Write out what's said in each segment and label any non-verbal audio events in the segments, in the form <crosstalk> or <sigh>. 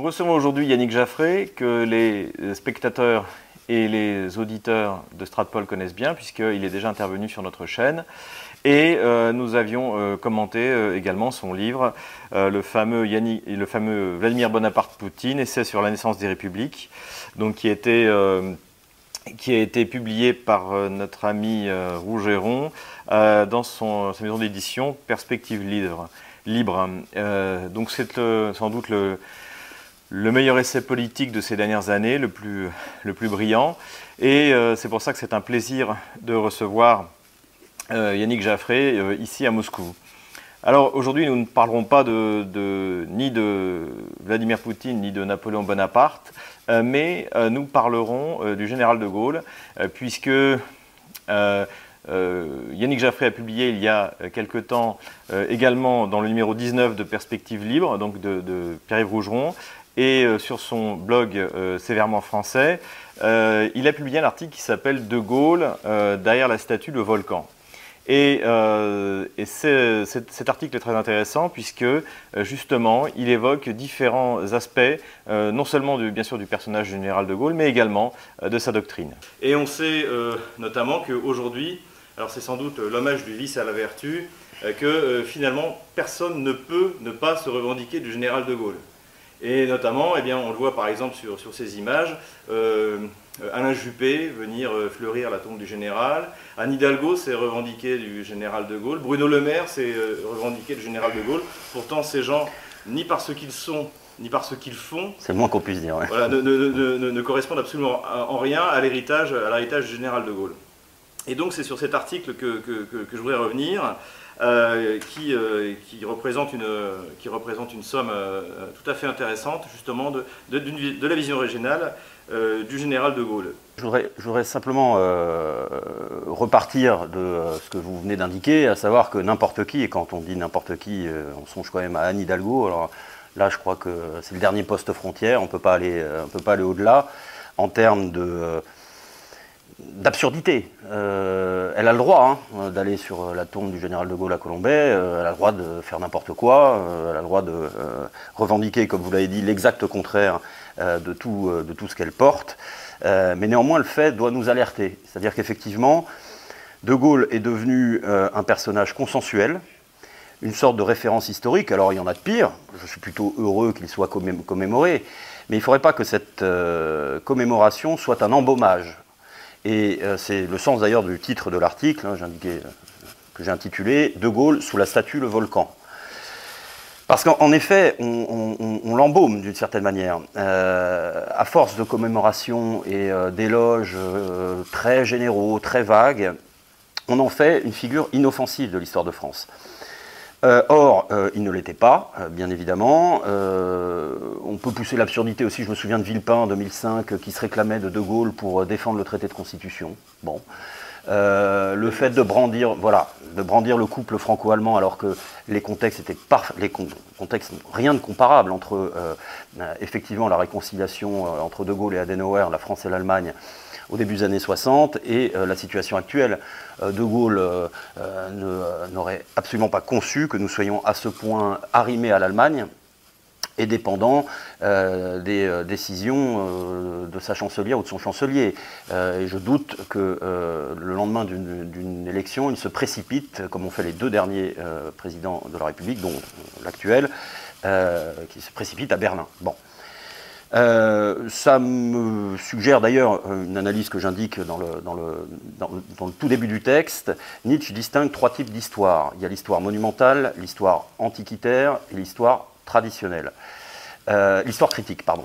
Nous recevons aujourd'hui Yannick Jaffré, que les spectateurs et les auditeurs de Stratpol connaissent bien, puisqu'il est déjà intervenu sur notre chaîne. Et euh, nous avions euh, commenté euh, également son livre, le, fameux Yannick, le fameux Vladimir Bonaparte Poutine, essai sur la naissance des républiques, donc qui, était, qui a été publié par notre ami Rougeron dans son, sa maison d'édition Perspective Libre. libre. donc c'est sans doute le, le meilleur essai politique de ces dernières années, le plus, brillant. Et c'est pour ça que c'est un plaisir de recevoir euh, Yannick Jaffré, euh, ici à Moscou. Alors aujourd'hui, nous ne parlerons pas de, ni de Vladimir Poutine ni de Napoléon Bonaparte, euh, mais nous parlerons du général de Gaulle, puisque Yannick Jaffré a publié il y a quelque temps également dans le numéro 19 de Perspective Libre, donc de, de Pierre-Yves Rougeron, et sur son blog Sévèrement français, il a publié un article qui s'appelle De Gaulle derrière la statue de volcan. Et, euh, cet article est très intéressant puisque euh, justement il évoque différents aspects, euh, non seulement bien sûr du personnage du général de Gaulle, mais également de sa doctrine. Et on sait notamment qu'aujourd'hui, alors c'est sans doute l'hommage du vice à la vertu, que finalement personne ne peut ne pas se revendiquer du général de Gaulle. Et notamment, eh bien, on le voit par exemple sur, sur ces images, euh, Alain Juppé venir euh, fleurir la tombe du général. Anne Hidalgo s'est revendiqué du général de Gaulle. Bruno Le Maire s'est euh, revendiqué du général de Gaulle. Pourtant, ces gens, ni par ce qu'ils sont, ni par ce qu'ils font, c'est le moins qu'on puisse dire, ne, correspondent absolument en rien à l'héritage, à l'héritage du général de Gaulle. Et donc, c'est sur cet article que, je voudrais revenir. Qui, qui, représente une, qui représente une somme tout à fait intéressante, justement, de, de la vision régionale euh, du général de Gaulle. Je voudrais, simplement euh, repartir de euh, ce que vous venez d'indiquer, à savoir que n'importe qui, et quand on dit n'importe qui, on songe quand même à Anne Hidalgo, alors là je crois que c'est le dernier poste frontière, on ne peut pas aller, aller au-delà en termes de d'absurdité. elle a le droit hein, d'aller sur la tombe du général de Gaulle à Colombay, elle a le droit de faire n'importe quoi, elle a le droit de revendiquer, comme vous l'avez dit, l'exact contraire euh, de, tout, euh, de tout ce qu'elle porte. Euh, mais néanmoins, le fait doit nous alerter. C'est-à-dire qu'effectivement, De Gaulle est devenu un personnage consensuel, une sorte de référence historique. Alors il y en a de pire, je suis plutôt heureux qu'il soit commémoré, mais il ne faudrait pas que cette commémoration soit un embaumage. Et c'est le sens d'ailleurs du titre de l'article hein, que j'ai intitulé De Gaulle sous la statue Le Volcan. Parce qu'en effet, on, l'embaume d'une certaine manière. Euh, à force de commémorations et euh, d'éloges euh, très généraux, très vagues, on en fait une figure inoffensive de l'histoire de France. Or, il ne l'était pas, bien évidemment. on peut pousser l'absurdité aussi. Je me souviens de Villepin en 2005 qui se réclamait de De Gaulle pour défendre le traité de constitution. Bon. Euh, le fait de brandir, voilà, de brandir le couple franco-allemand alors que les contextes étaient les contextes rien de comparable entre euh, effectivement la réconciliation euh, entre De Gaulle et Adenauer, la France et l'Allemagne au début des années 60 et la situation actuelle. de Gaulle n'aurait absolument pas conçu que nous soyons à ce point arrimés à l'Allemagne et dépendant euh, des euh, décisions euh, de sa chancelière ou de son chancelier. et je doute que le lendemain d'une élection, il se précipite, comme ont fait les deux derniers présidents de la République, dont l'actuel, qui se précipite à Berlin. Bon. Ça me suggère d'ailleurs une analyse que j'indique dans le, tout début du texte. Nietzsche distingue trois types d'histoire. Il y a l'histoire monumentale, l'histoire antiquitaire et l'histoire traditionnelle. Euh, l'histoire critique, pardon.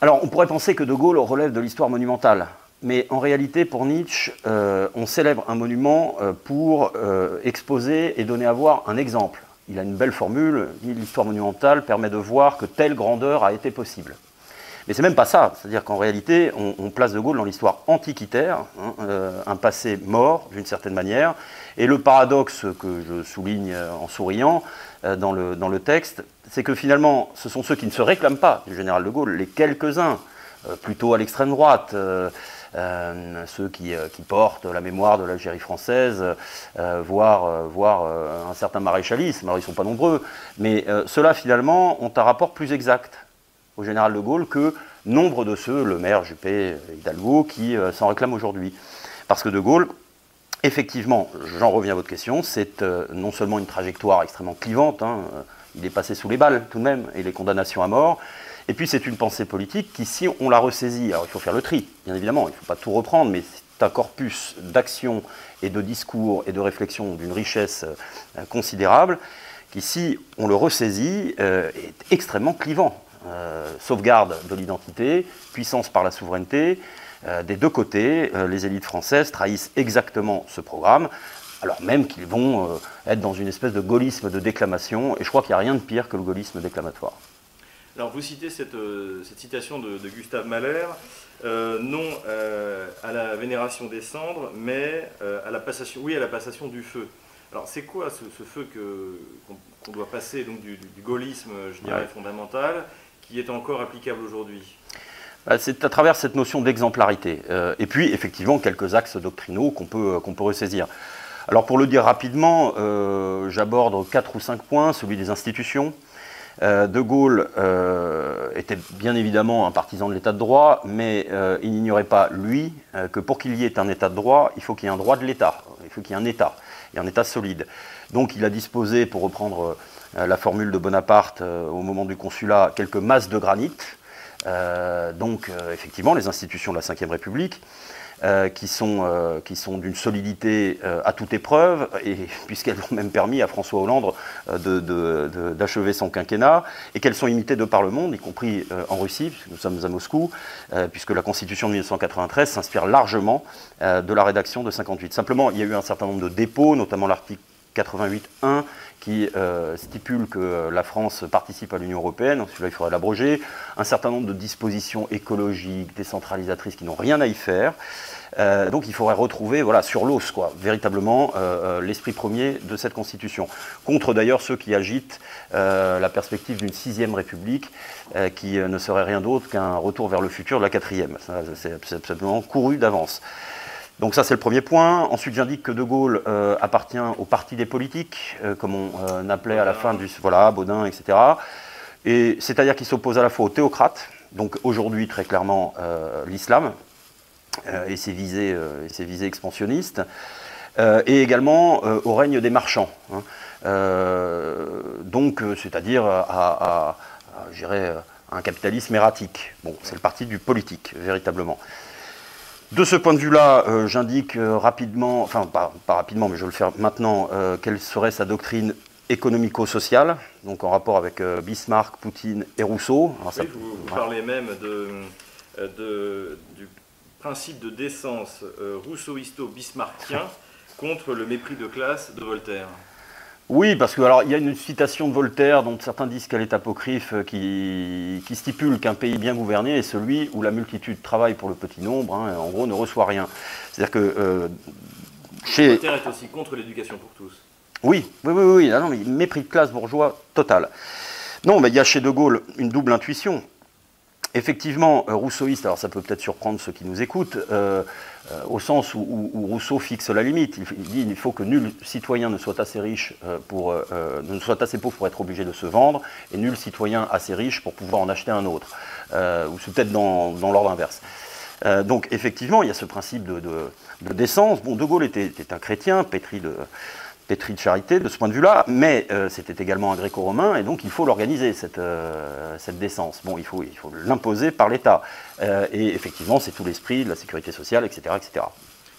Alors, on pourrait penser que De Gaulle relève de l'histoire monumentale, mais en réalité, pour Nietzsche, euh, on célèbre un monument euh, pour exposer et donner à voir un exemple. Il a une belle formule, l'histoire monumentale permet de voir que telle grandeur a été possible. Mais c'est même pas ça, c'est-à-dire qu'en réalité, on, place De Gaulle dans l'histoire antiquitaire, hein, un passé mort d'une certaine manière, et le paradoxe que je souligne en souriant, euh, dans, le, texte, c'est que finalement, ce sont ceux qui ne se réclament pas du général de Gaulle, les quelques-uns, euh, plutôt à l'extrême droite, euh, ceux qui, portent la mémoire de l'Algérie française, voire, voire un certain maréchalisme. Alors ils ne sont pas nombreux, mais ceux-là finalement ont un rapport plus exact au général de Gaulle que nombre de ceux, le maire Juppé, Hidalgo, qui s'en réclament aujourd'hui. Parce que de Gaulle, effectivement, j'en reviens à votre question, c'est non seulement une trajectoire extrêmement clivante, hein, il est passé sous les balles tout de même, et les condamnations à mort. Et puis c'est une pensée politique qui, si on la ressaisit, alors il faut faire le tri, bien évidemment, il ne faut pas tout reprendre, mais c'est un corpus d'action et de discours et de réflexion d'une richesse euh, considérable, qui, si on le ressaisit, euh, est extrêmement clivant. Euh, sauvegarde de l'identité, puissance par la souveraineté, des deux côtés, les élites françaises trahissent exactement ce programme alors même qu'ils vont être dans une espèce de gaullisme de déclamation, et je crois qu'il n'y a rien de pire que le gaullisme déclamatoire. Alors vous citez cette, euh, citation de, Gustave Mahler, euh, non à la vénération des cendres, mais à la passation, oui, à la passation du feu. Alors c'est quoi ce, feu qu'on doit passer donc du, gaullisme, je dirais, fondamental, qui est encore applicable aujourd'hui? Bah, c'est à travers cette notion d'exemplarité. et puis, effectivement, quelques axes doctrinaux qu'on peut, qu'on peut ressaisir. Alors pour le dire rapidement, euh, j'aborde quatre ou cinq points, celui des institutions. Euh, de Gaulle euh, était bien évidemment un partisan de l'état de droit, mais il n'ignorait pas, lui, que pour qu'il y ait un état de droit, il faut qu'il y ait un droit de l'état, il faut qu'il y ait un état, et un état solide. Donc il a disposé, pour reprendre la formule de Bonaparte au moment du consulat, quelques masses de granit. donc effectivement, les institutions de la Ve République. Euh, qui sont, euh, qui sont d'une solidité euh, à toute épreuve, et <laughs> puisqu'elles ont même permis à François Hollande d'achever son quinquennat, et qu'elles sont imitées de par le monde, y compris en Russie, puisque nous sommes à Moscou, puisque la Constitution de 1993 s'inspire largement de la rédaction de 58. Simplement, il y a eu un certain nombre de dépôts, notamment l'article 88.1 qui stipule que la France participe à l'Union européenne, celui-là il faudrait l'abroger, un certain nombre de dispositions écologiques, décentralisatrices qui n'ont rien à y faire. Euh, donc il faudrait retrouver voilà, sur l'os, quoi, véritablement, euh, euh, l'esprit premier de cette Constitution. Contre d'ailleurs ceux qui agitent la perspective d'une sixième République, qui ne serait rien d'autre qu'un retour vers le futur de la quatrième. C'est absolument couru d'avance. Donc ça c'est le premier point. Ensuite j'indique que De Gaulle appartient au parti des politiques, comme on appelait à la fin du... Voilà, Baudin, etc. Et c'est-à-dire qu'il s'oppose à la fois aux théocrates, donc aujourd'hui très clairement l'islam, euh, et ses visées, euh, visées expansionnistes, euh, et également au règne des marchands. Hein. donc, c'est-à-dire à, un capitalisme erratique. Bon, c'est le parti du politique, véritablement. De ce point de vue-là, j'indique rapidement, enfin pas, rapidement, mais je vais le faire maintenant, quelle serait sa doctrine économico-sociale, donc en rapport avec Bismarck, Poutine et Rousseau. vous, parlez même du principe de décence euh, rousseauisto-bismarckien contre le mépris de classe de Voltaire oui, parce qu'il y a une citation de Voltaire dont certains disent qu'elle est apocryphe, euh, qui, stipule qu'un pays bien gouverné est celui où la multitude travaille pour le petit nombre, hein, et en gros ne reçoit rien. C'est-à-dire que euh, chez... Voltaire est aussi contre l'éducation pour tous. Oui, oui, oui, oui. Ah non, mais mépris de classe bourgeois total. Non, mais il y a chez De Gaulle une double intuition. Effectivement, euh, rousseauiste, alors ça peut peut-être surprendre ceux qui nous écoutent, euh, au sens où, Rousseau fixe la limite. Il, dit qu'il faut que nul citoyen ne soit assez riche pour, ne soit assez pauvre pour être obligé de se vendre, et nul citoyen assez riche pour pouvoir en acheter un autre. ou c'est peut-être dans, l'ordre inverse. donc effectivement, il y a ce principe de, décence. Bon, De Gaulle était, était un chrétien, pétri de, pétri de charité de ce point de vue-là, mais euh, c'était également un gréco-romain, et donc il faut l'organiser, cette, euh, décence. Bon, il faut, l'imposer par l'État. Euh, et effectivement, c'est tout l'esprit de la sécurité sociale, etc.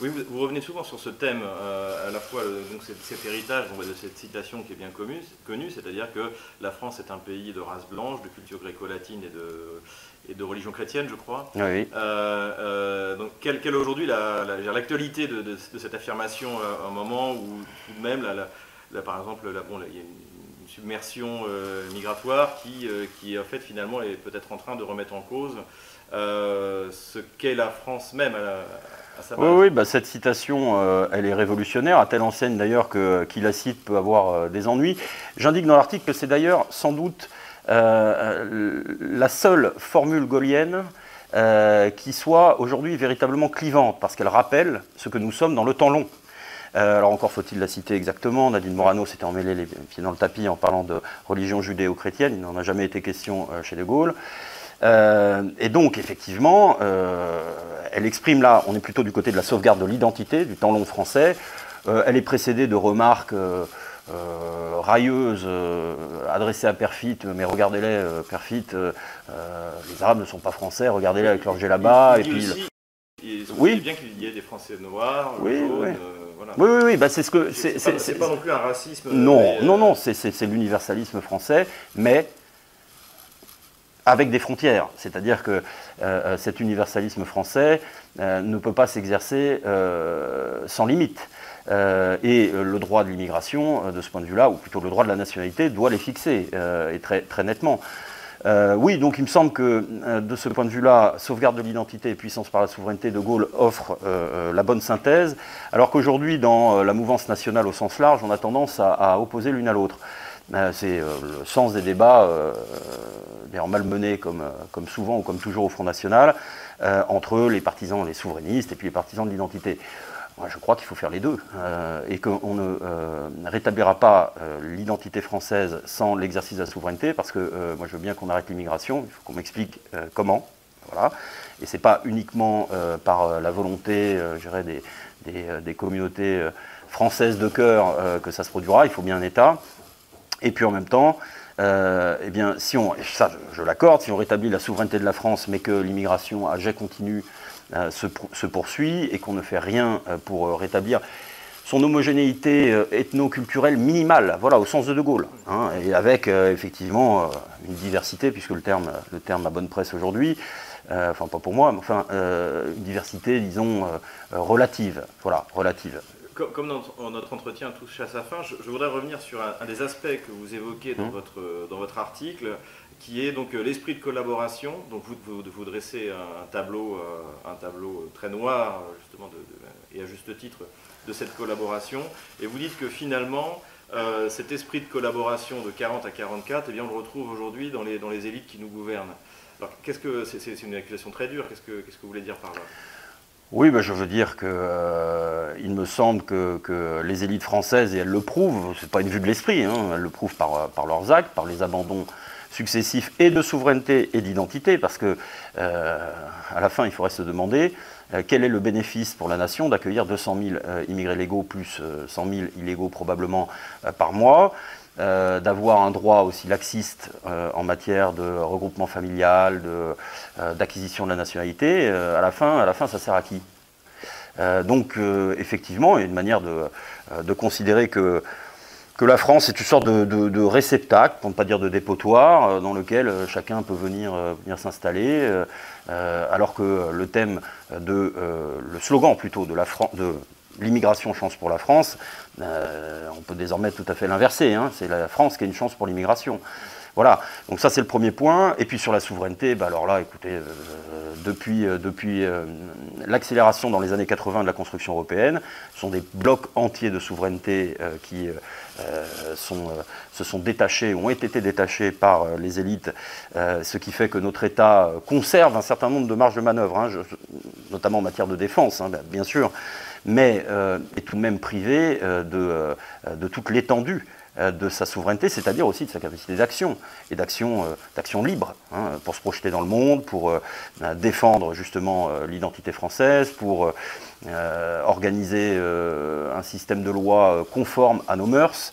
Oui, vous, revenez souvent sur ce thème, à la fois donc cet, héritage de cette citation qui est bien connue, connue c'est-à-dire que la France est un pays de race blanche, de culture gréco-latine et de, et de religion chrétienne, je crois. Oui. Euh, euh, donc, quelle, est aujourd'hui l'actualité de, de, cette affirmation à un moment où, tout de même, par exemple, bon, il y a une submersion euh, migratoire qui, qui, en fait, finalement, est peut-être en train de remettre en cause ce qu'est la France même à, sa base. Oui, oui bah, cette citation, elle est révolutionnaire, à telle enseigne d'ailleurs que qui la cite peut avoir des ennuis. J'indique dans l'article que c'est d'ailleurs sans doute euh, la seule formule gaulienne qui soit aujourd'hui véritablement clivante, parce qu'elle rappelle ce que nous sommes dans le temps long. alors encore faut-il la citer exactement, Nadine Morano s'était emmêlée les pieds dans le tapis en parlant de religion judéo-chrétienne, il n'en a jamais été question chez De Gaulle. Et donc, effectivement, elle exprime là, on est plutôt du côté de la sauvegarde de l'identité, du temps long français. elle est précédée de remarques euh, railleuse euh, adressée à Perfit, mais regardez-les, euh, Perfit, les Arabes ne sont pas français, regardez-les avec leur là-bas. Et puis, il oui. bien qu'il y ait des Français noirs, oui, jaunes, oui. Voilà. oui, oui, oui, bah c'est ce que c'est. pas, non plus un racisme. Non, non, non, c'est l'universalisme français, mais avec des frontières. C'est-à-dire que cet universalisme français ne peut pas s'exercer sans limite. Euh, et euh, le droit de l'immigration, euh, de ce point de vue-là, ou plutôt le droit de la nationalité, doit les fixer, et très, très nettement. oui, donc il me semble que de ce point de vue-là, sauvegarde de l'identité et puissance par la souveraineté, De Gaulle offre la bonne synthèse, alors qu'aujourd'hui, dans la mouvance nationale au sens large, on a tendance à, opposer l'une à l'autre. C'est le sens des débats, d'ailleurs malmenés comme, comme souvent ou comme toujours au Front National, entre les partisans, les souverainistes et puis les partisans de l'identité je crois qu'il faut faire les deux euh, et qu'on ne euh, rétablira pas euh, l'identité française sans l'exercice de la souveraineté parce que moi je veux bien qu'on arrête l'immigration, il faut qu'on m'explique comment. Voilà. Et ce n'est pas uniquement par la volonté des, communautés françaises de cœur que ça se produira, il faut bien un État. Et puis en même temps, eh bien, si on, ça je, l'accorde, si on rétablit la souveraineté de la France mais que l'immigration à jet continu euh, se, poursuit et qu'on ne fait rien euh, pour euh, rétablir son homogénéité ethno-culturelle minimale, voilà, au sens de De Gaulle, hein, et avec effectivement une diversité, puisque le terme, le terme bonne presse aujourd'hui, enfin pas pour moi, mais enfin une diversité, disons, relative, voilà, relative. Comme, dans notre entretien touche à sa fin, je, voudrais revenir sur un, des aspects que vous évoquez dans, mmh. votre, dans votre article, qui est donc euh, l'esprit de collaboration. Donc vous, vous, dressez un tableau, euh, un tableau très noir, justement, et à juste titre, de cette collaboration. Et vous dites que finalement, euh, cet esprit de collaboration de 40 à 44, eh bien, on le retrouve aujourd'hui dans les, dans les élites qui nous gouvernent. Alors, qu'est-ce que c'est, une accusation très dure. Qu'est-ce que, qu'est-ce que vous voulez dire par là? Oui, ben je veux dire que il me semble que, les élites françaises, et elles le prouvent, c'est pas une vue de l'esprit, hein, elles le prouvent par, leurs actes, par les abandons successifs et de souveraineté et d'identité, parce que euh, à la fin, il faudrait se demander euh, quel est le bénéfice pour la nation d'accueillir 200 000 euh, immigrés légaux plus 100 000 illégaux probablement par mois. D'avoir un droit aussi laxiste en matière de regroupement familial, d'acquisition de, la nationalité, à, la fin, à la fin, ça sert à qui? Donc, effectivement, il y a une manière de, de considérer que que la France est une sorte de, réceptacle, pour ne pas dire de dépotoir, euh, dans lequel euh, chacun peut venir, euh, venir s'installer, alors que le thème de, le slogan plutôt de la de l'immigration chance pour la France, on peut désormais tout à fait l'inverser, hein. c'est la France qui a une chance pour l'immigration. Voilà, donc ça c'est le premier point. Et puis sur la souveraineté, bah alors là, écoutez, depuis, depuis l'accélération dans les années 80 de la construction européenne, ce sont des blocs entiers de souveraineté qui euh, euh, se sont détachés, ont été détachés par euh, les élites, ce qui fait que notre État conserve un certain nombre de marges de manœuvre, hein, notamment en matière de défense, hein, bien sûr, mais est tout de même privé de, de toute l'étendue de sa souveraineté, c'est-à-dire aussi de sa capacité d'action, et d'action d'action libre, hein, pour se projeter dans le monde, pour défendre justement l'identité française, pour euh, organiser euh, un système de loi euh, conforme à nos mœurs.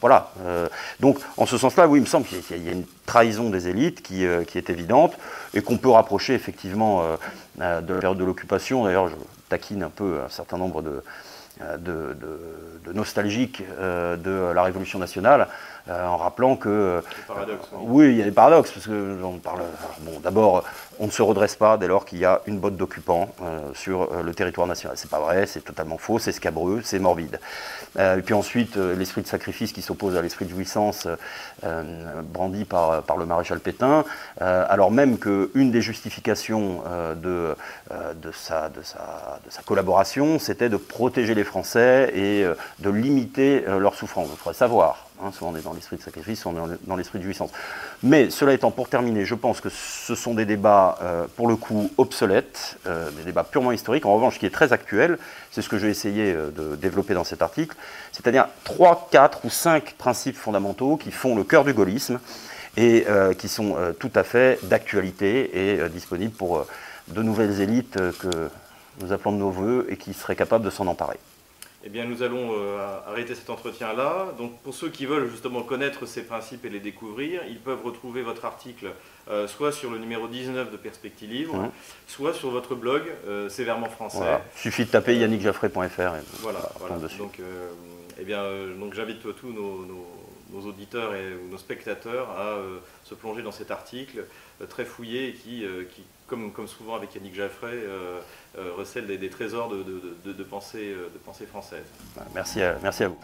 voilà. donc, en ce sens-là, oui, il me semble qu'il y, a une trahison des élites qui, qui est évidente et qu'on peut rapprocher effectivement de la période de l'occupation. D'ailleurs, je taquine un peu un certain nombre de, de, de, nostalgiques de la Révolution nationale en rappelant que. oui. il y a des paradoxes, parce que on parle. Bon, d'abord, on ne se redresse pas dès lors qu'il y a une botte d'occupants euh, sur euh, le territoire national. C'est pas vrai, c'est totalement faux, c'est scabreux, c'est morbide. Euh, et puis ensuite, l'esprit de sacrifice qui s'oppose à l'esprit de jouissance brandi par, le maréchal Pétain, alors même qu'une des justifications de, sa, de, sa, collaboration, c'était de protéger les Français et de limiter leur souffrance. Il faudrait savoir Hein, soit on est dans l'esprit de sacrifice, soit on est dans l'esprit de jouissance. Mais cela étant, pour terminer, je pense que ce sont des débats, euh, pour le coup, obsolètes, euh, des débats purement historiques. En revanche, qui est très actuel, c'est ce que je vais essayer euh, de développer dans cet article, c'est-à-dire trois, quatre ou cinq principes fondamentaux qui font le cœur du gaullisme et qui sont tout à fait d'actualité et disponibles pour de nouvelles élites que nous appelons de nos voeux et qui seraient capables de s'en emparer. Eh bien, nous allons euh, arrêter cet entretien-là. Donc, pour ceux qui veulent justement connaître ces principes et les découvrir, ils peuvent retrouver votre article euh, soit sur le numéro 19 de Perspective Livre, soit sur votre blog euh, Sévèrement Français. Il suffit de taper yannickjaffray.fr. Voilà, voilà. Donc, eh bien, donc j'invite tous nos, auditeurs et nos spectateurs à se plonger dans cet article très fouillé et qui, qui comme, souvent avec Yannick Jaffray, euh, euh, recèle des, trésors de, de, de, pensée, de pensée française. Merci merci à vous.